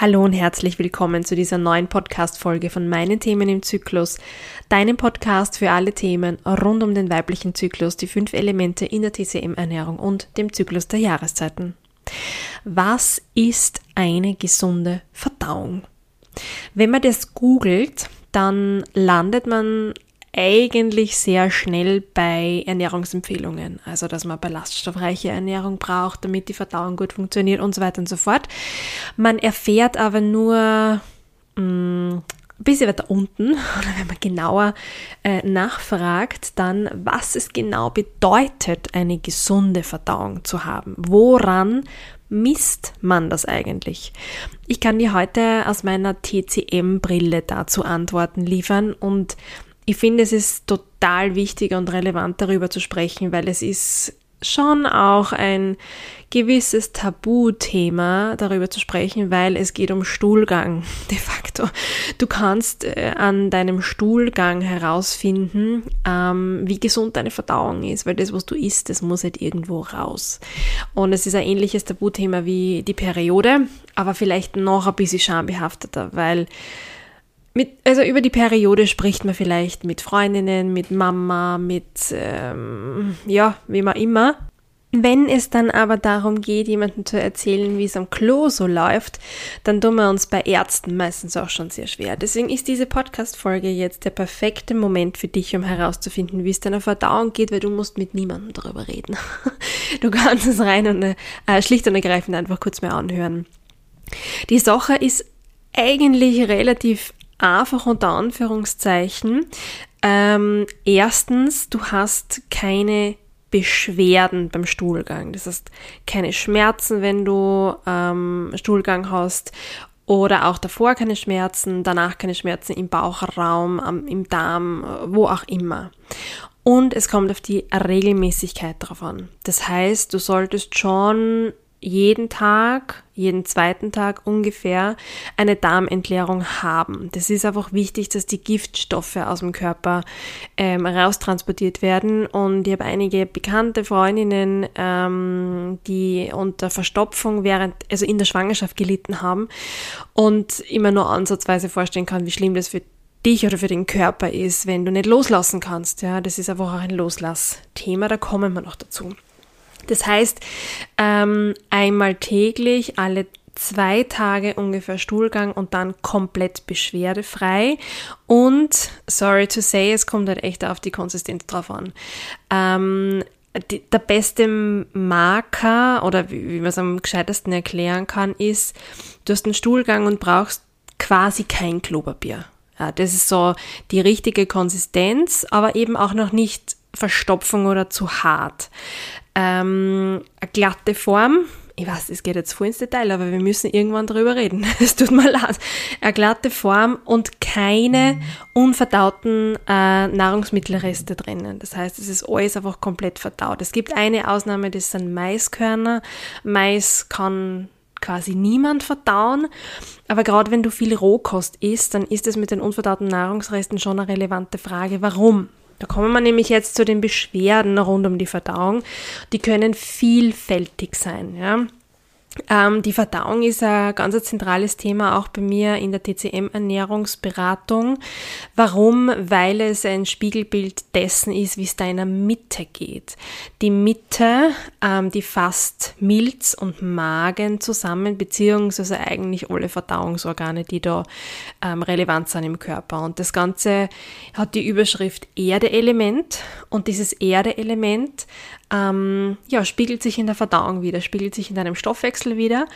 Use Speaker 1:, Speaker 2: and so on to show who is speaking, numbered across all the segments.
Speaker 1: Hallo und herzlich willkommen zu dieser neuen Podcast-Folge von meinen Themen im Zyklus, deinem Podcast für alle Themen rund um den weiblichen Zyklus, die fünf Elemente in der TCM-Ernährung und dem Zyklus der Jahreszeiten. Was ist eine gesunde Verdauung? Wenn man das googelt, dann landet man eigentlich sehr schnell bei Ernährungsempfehlungen. Also, dass man ballaststoffreiche Ernährung braucht, damit die Verdauung gut funktioniert und so weiter und so fort. Man erfährt aber nur mh, mm, ein bisschen weiter unten, oder wenn man genauer äh, nachfragt, dann, was es genau bedeutet, eine gesunde Verdauung zu haben. Woran misst man das eigentlich? Ich kann dir heute aus meiner TCM-Brille dazu Antworten liefern und ich finde, es ist total wichtig und relevant darüber zu sprechen, weil es ist schon auch ein gewisses Tabuthema, darüber zu sprechen, weil es geht um Stuhlgang de facto. Du kannst äh, an deinem Stuhlgang herausfinden, ähm, wie gesund deine Verdauung ist, weil das, was du isst, das muss halt irgendwo raus. Und es ist ein ähnliches Tabuthema wie die Periode, aber vielleicht noch ein bisschen schambehafteter, weil mit, also über die Periode spricht man vielleicht mit Freundinnen, mit Mama, mit, ähm, ja, wie man immer. Wenn es dann aber darum geht, jemandem zu erzählen, wie es am Klo so läuft, dann tun wir uns bei Ärzten meistens auch schon sehr schwer. Deswegen ist diese Podcast-Folge jetzt der perfekte Moment für dich, um herauszufinden, wie es deiner Verdauung geht, weil du musst mit niemandem darüber reden. Du kannst es rein und äh, schlicht und ergreifend einfach kurz mehr anhören. Die Sache ist eigentlich relativ einfach unter Anführungszeichen. Ähm, erstens, du hast keine Beschwerden beim Stuhlgang. Das heißt, keine Schmerzen, wenn du ähm, Stuhlgang hast oder auch davor keine Schmerzen, danach keine Schmerzen im Bauchraum, am, im Darm, wo auch immer. Und es kommt auf die Regelmäßigkeit drauf an. Das heißt, du solltest schon jeden Tag, jeden zweiten Tag ungefähr eine Darmentleerung haben. Das ist einfach wichtig, dass die Giftstoffe aus dem Körper ähm, raustransportiert werden. Und ich habe einige bekannte Freundinnen, ähm, die unter Verstopfung während, also in der Schwangerschaft gelitten haben und immer nur ansatzweise vorstellen kann, wie schlimm das für dich oder für den Körper ist, wenn du nicht loslassen kannst. Ja, das ist einfach auch ein Loslassthema, da kommen wir noch dazu. Das heißt, ähm, einmal täglich, alle zwei Tage ungefähr Stuhlgang und dann komplett beschwerdefrei. Und, sorry to say, es kommt halt echt auf die Konsistenz drauf an. Ähm, die, der beste Marker oder wie, wie man es am gescheitesten erklären kann, ist, du hast einen Stuhlgang und brauchst quasi kein Klopapier. Ja, das ist so die richtige Konsistenz, aber eben auch noch nicht Verstopfung oder zu hart ähm, eine glatte Form. Ich weiß, es geht jetzt voll ins Detail, aber wir müssen irgendwann darüber reden. Es tut mir leid. Eine glatte Form und keine unverdauten äh, Nahrungsmittelreste drinnen. Das heißt, es ist alles einfach komplett verdaut. Es gibt eine Ausnahme, das sind Maiskörner. Mais kann quasi niemand verdauen. Aber gerade wenn du viel Rohkost isst, dann ist es mit den unverdauten Nahrungsresten schon eine relevante Frage. Warum? Da kommen wir nämlich jetzt zu den Beschwerden rund um die Verdauung. Die können vielfältig sein. Ja. Ähm, die Verdauung ist ein ganz zentrales Thema auch bei mir in der TCM-Ernährungsberatung. Warum? Weil es ein Spiegelbild dessen ist, wie es deiner Mitte geht. Die Mitte, ähm, die fasst Milz und Magen zusammen, beziehungsweise eigentlich alle Verdauungsorgane, die da ähm, relevant sind im Körper. Und das Ganze hat die Überschrift Erde-Element. Und dieses Erde-Element ähm, ja, spiegelt sich in der Verdauung wieder, spiegelt sich in deinem Stoffwechsel wieder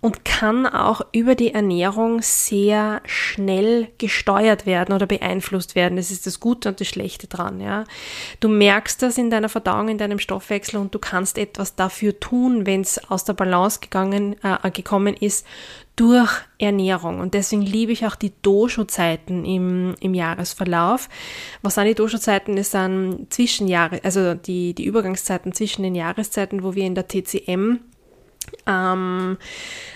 Speaker 1: und kann auch über die Ernährung sehr schnell gesteuert werden oder beeinflusst werden. Das ist das Gute und das Schlechte dran. Ja. Du merkst das in deiner Verdauung, in deinem Stoffwechsel und du kannst etwas dafür tun, wenn es aus der Balance gegangen, äh, gekommen ist durch Ernährung. Und deswegen liebe ich auch die Dosho-Zeiten im, im Jahresverlauf. Was sind die Dosho-Zeiten? Es sind Zwischenjahre, also die, die Übergangszeiten zwischen den Jahreszeiten, wo wir in der TCM ähm,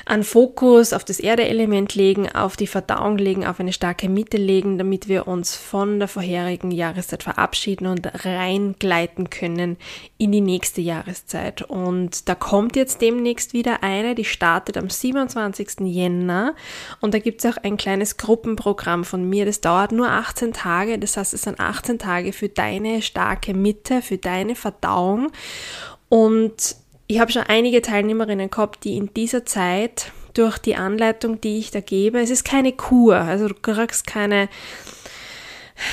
Speaker 1: einen Fokus auf das Erdeelement legen, auf die Verdauung legen, auf eine starke Mitte legen, damit wir uns von der vorherigen Jahreszeit verabschieden und reingleiten können in die nächste Jahreszeit. Und da kommt jetzt demnächst wieder eine, die startet am 27. Jänner und da gibt es auch ein kleines Gruppenprogramm von mir, das dauert nur 18 Tage, das heißt es sind 18 Tage für deine starke Mitte, für deine Verdauung und ich habe schon einige Teilnehmerinnen gehabt, die in dieser Zeit durch die Anleitung, die ich da gebe, es ist keine Kur, also du kriegst keine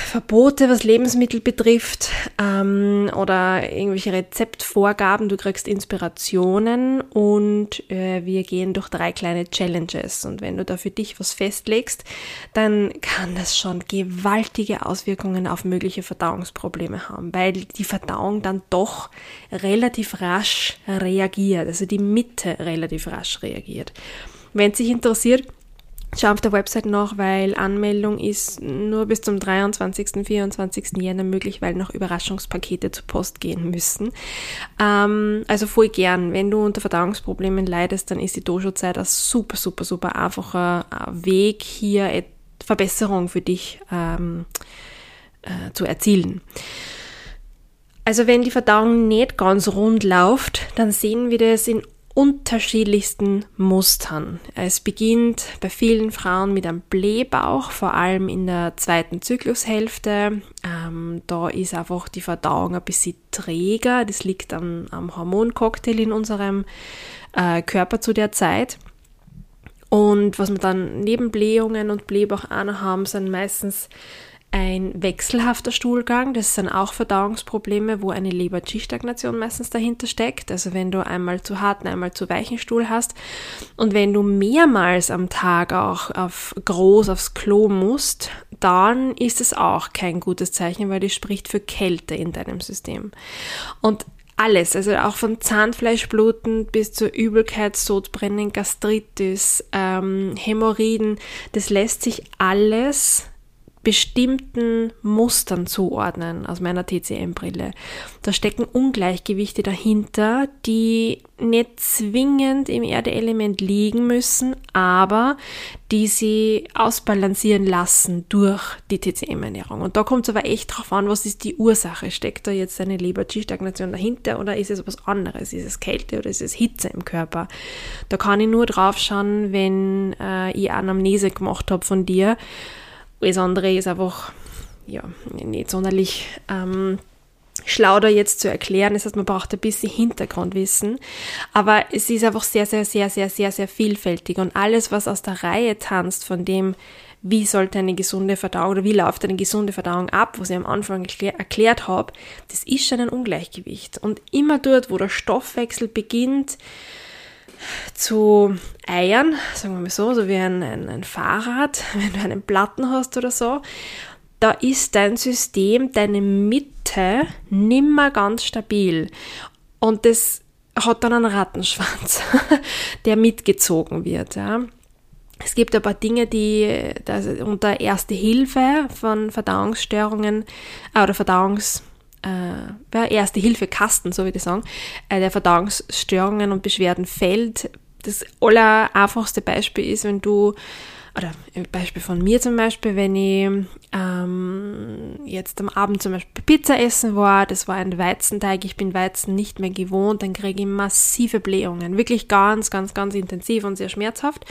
Speaker 1: Verbote, was Lebensmittel betrifft ähm, oder irgendwelche Rezeptvorgaben. Du kriegst Inspirationen und äh, wir gehen durch drei kleine Challenges. Und wenn du da für dich was festlegst, dann kann das schon gewaltige Auswirkungen auf mögliche Verdauungsprobleme haben, weil die Verdauung dann doch relativ rasch reagiert, also die Mitte relativ rasch reagiert. Wenn es dich interessiert, Schau auf der Website noch, weil Anmeldung ist nur bis zum 23. 24. Jänner möglich, weil noch Überraschungspakete zur Post gehen müssen. Ähm, also voll gern. Wenn du unter Verdauungsproblemen leidest, dann ist die Dojo-Zeit ein super, super, super einfacher äh, Weg, hier Verbesserung für dich ähm, äh, zu erzielen. Also wenn die Verdauung nicht ganz rund läuft, dann sehen wir das in unterschiedlichsten Mustern. Es beginnt bei vielen Frauen mit einem Blähbauch, vor allem in der zweiten Zyklushälfte. Ähm, da ist einfach die Verdauung ein bisschen träger. Das liegt am, am Hormoncocktail in unserem äh, Körper zu der Zeit. Und was wir dann neben Blähungen und Blähbauch auch noch haben, sind meistens ein wechselhafter Stuhlgang, das sind auch Verdauungsprobleme, wo eine Leber-G-Stagnation meistens dahinter steckt. Also wenn du einmal zu harten, einmal zu weichen Stuhl hast und wenn du mehrmals am Tag auch auf groß aufs Klo musst, dann ist es auch kein gutes Zeichen, weil das spricht für Kälte in deinem System. Und alles, also auch von Zahnfleischbluten bis zur Übelkeit, Sodbrennen, Gastritis, ähm, Hämorrhoiden, das lässt sich alles bestimmten Mustern zuordnen aus meiner TCM-Brille. Da stecken Ungleichgewichte dahinter, die nicht zwingend im Erdeelement liegen müssen, aber die sie ausbalancieren lassen durch die TCM-Ernährung. Und da kommt es aber echt drauf an, was ist die Ursache? Steckt da jetzt eine Leber-G-Stagnation dahinter oder ist es was anderes? Ist es Kälte oder ist es Hitze im Körper? Da kann ich nur drauf schauen, wenn äh, ich Anamnese gemacht habe von dir alles andere ist einfach ja, nicht sonderlich ähm, schlau da jetzt zu erklären. Das heißt, man braucht ein bisschen Hintergrundwissen. Aber es ist einfach sehr, sehr, sehr, sehr, sehr, sehr vielfältig. Und alles, was aus der Reihe tanzt von dem, wie sollte eine gesunde Verdauung oder wie läuft eine gesunde Verdauung ab, was ich am Anfang erklär, erklärt habe, das ist schon ein Ungleichgewicht. Und immer dort, wo der Stoffwechsel beginnt, zu Eiern, sagen wir mal so, so wie ein, ein, ein Fahrrad, wenn du einen Platten hast oder so, da ist dein System, deine Mitte nimmer ganz stabil. Und das hat dann einen Rattenschwanz, der mitgezogen wird. Ja. Es gibt ein paar Dinge, die unter Erste Hilfe von Verdauungsstörungen äh, oder Verdauungs äh, Erste Hilfe Kasten, so würde ich sagen, äh, der Verdauungsstörungen und Beschwerden fällt. Das aller einfachste Beispiel ist, wenn du, oder Beispiel von mir zum Beispiel, wenn ich ähm, jetzt am Abend zum Beispiel Pizza essen war, das war ein Weizenteig, ich bin Weizen nicht mehr gewohnt, dann kriege ich massive Blähungen, wirklich ganz, ganz, ganz intensiv und sehr schmerzhaft.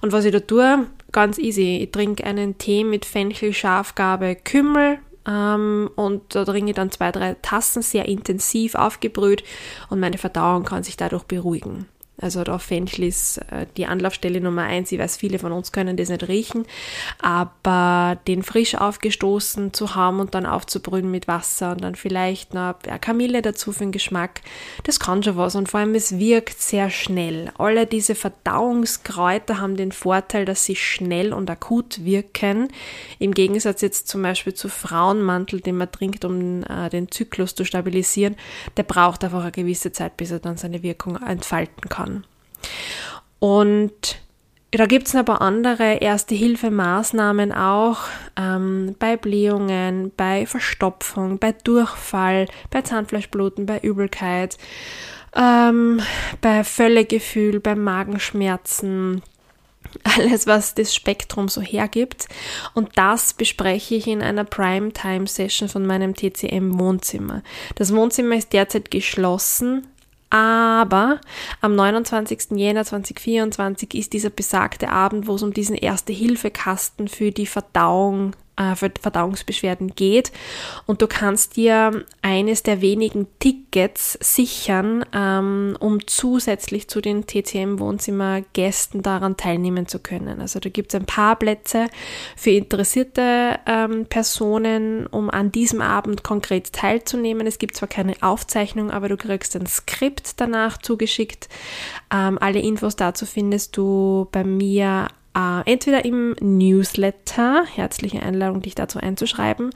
Speaker 1: Und was ich da tue, ganz easy, ich trinke einen Tee mit Fenchel, Schafgarbe, Kümmel, und da trinke ich dann zwei, drei Tassen sehr intensiv aufgebrüht und meine Verdauung kann sich dadurch beruhigen. Also da Fenchel ist die Anlaufstelle Nummer eins. Ich weiß, viele von uns können das nicht riechen, aber den frisch aufgestoßen zu haben und dann aufzubrühen mit Wasser und dann vielleicht noch Kamille dazu für den Geschmack, das kann schon was und vor allem es wirkt sehr schnell. Alle diese Verdauungskräuter haben den Vorteil, dass sie schnell und akut wirken. Im Gegensatz jetzt zum Beispiel zu Frauenmantel, den man trinkt, um äh, den Zyklus zu stabilisieren, der braucht einfach eine gewisse Zeit, bis er dann seine Wirkung entfalten kann. Und da gibt es aber andere Erste-Hilfe-Maßnahmen auch ähm, bei Blähungen, bei Verstopfung, bei Durchfall, bei Zahnfleischbluten, bei Übelkeit. ähm, bei Völlegefühl, bei Magenschmerzen, alles, was das Spektrum so hergibt. Und das bespreche ich in einer Primetime-Session von meinem TCM-Wohnzimmer. Das Wohnzimmer ist derzeit geschlossen, aber am 29. Jänner 2024 ist dieser besagte Abend, wo es um diesen Erste-Hilfe-Kasten für die Verdauung Verdauungsbeschwerden geht. Und du kannst dir eines der wenigen Tickets sichern, ähm, um zusätzlich zu den TCM-Wohnzimmergästen daran teilnehmen zu können. Also da gibt es ein paar Plätze für interessierte ähm, Personen, um an diesem Abend konkret teilzunehmen. Es gibt zwar keine Aufzeichnung, aber du kriegst ein Skript danach zugeschickt. Ähm, alle Infos dazu findest du bei mir äh, entweder im Newsletter, herzliche Einladung, dich dazu einzuschreiben,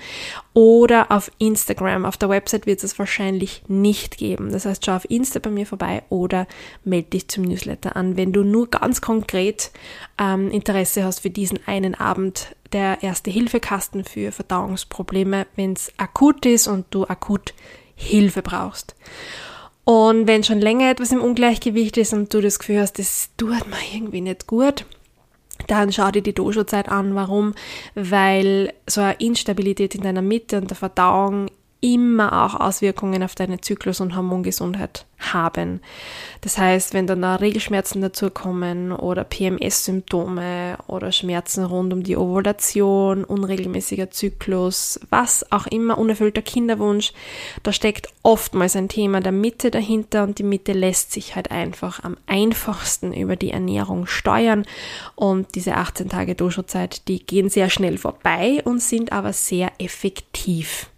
Speaker 1: oder auf Instagram. Auf der Website wird es wahrscheinlich nicht geben. Das heißt, schau auf Insta bei mir vorbei oder melde dich zum Newsletter an, wenn du nur ganz konkret ähm, Interesse hast für diesen einen Abend der Erste-Hilfe-Kasten für Verdauungsprobleme, wenn es akut ist und du akut Hilfe brauchst. Und wenn schon länger etwas im Ungleichgewicht ist und du das Gefühl hast, das tut mir irgendwie nicht gut, dann schau dir die Dojo-Zeit an. Warum? Weil so eine Instabilität in deiner Mitte und der Verdauung immer auch Auswirkungen auf deine Zyklus- und Hormongesundheit haben. Das heißt, wenn dann da Regelschmerzen dazukommen oder PMS-Symptome oder Schmerzen rund um die Ovulation, unregelmäßiger Zyklus, was auch immer, unerfüllter Kinderwunsch, da steckt oftmals ein Thema der Mitte dahinter und die Mitte lässt sich halt einfach am einfachsten über die Ernährung steuern und diese 18 Tage Dojo-Zeit, die gehen sehr schnell vorbei und sind aber sehr effektiv.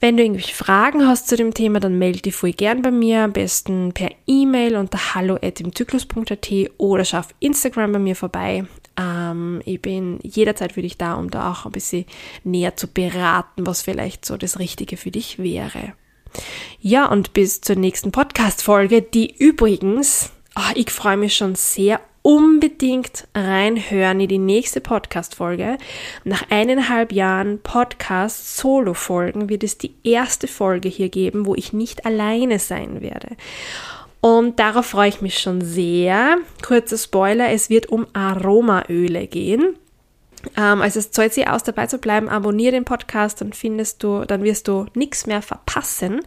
Speaker 1: Wenn du irgendwelche Fragen hast zu dem Thema, dann melde dich voll gern bei mir, am besten per E-Mail unter hallo.imzyklus.at oder schau auf Instagram bei mir vorbei. Ähm, ich bin jederzeit für dich da, um da auch ein bisschen näher zu beraten, was vielleicht so das Richtige für dich wäre. Ja, und bis zur nächsten Podcast-Folge, die übrigens, oh, ich freue mich schon sehr unbedingt reinhören in die nächste Podcast-Folge. Nach eineinhalb Jahren Podcast-Solo-Folgen wird es die erste Folge hier geben, wo ich nicht alleine sein werde. Und darauf freue ich mich schon sehr. Kurzer Spoiler, es wird um Aromaöle gehen. Ähm, also es zahlt sich aus, dabei zu bleiben. Abonniere den Podcast, dann findest du, dann wirst du nichts mehr verpassen.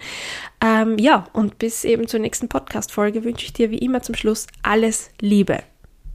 Speaker 1: Ähm, ja, und bis eben zur nächsten Podcast-Folge wünsche ich dir wie immer zum Schluss alles Liebe.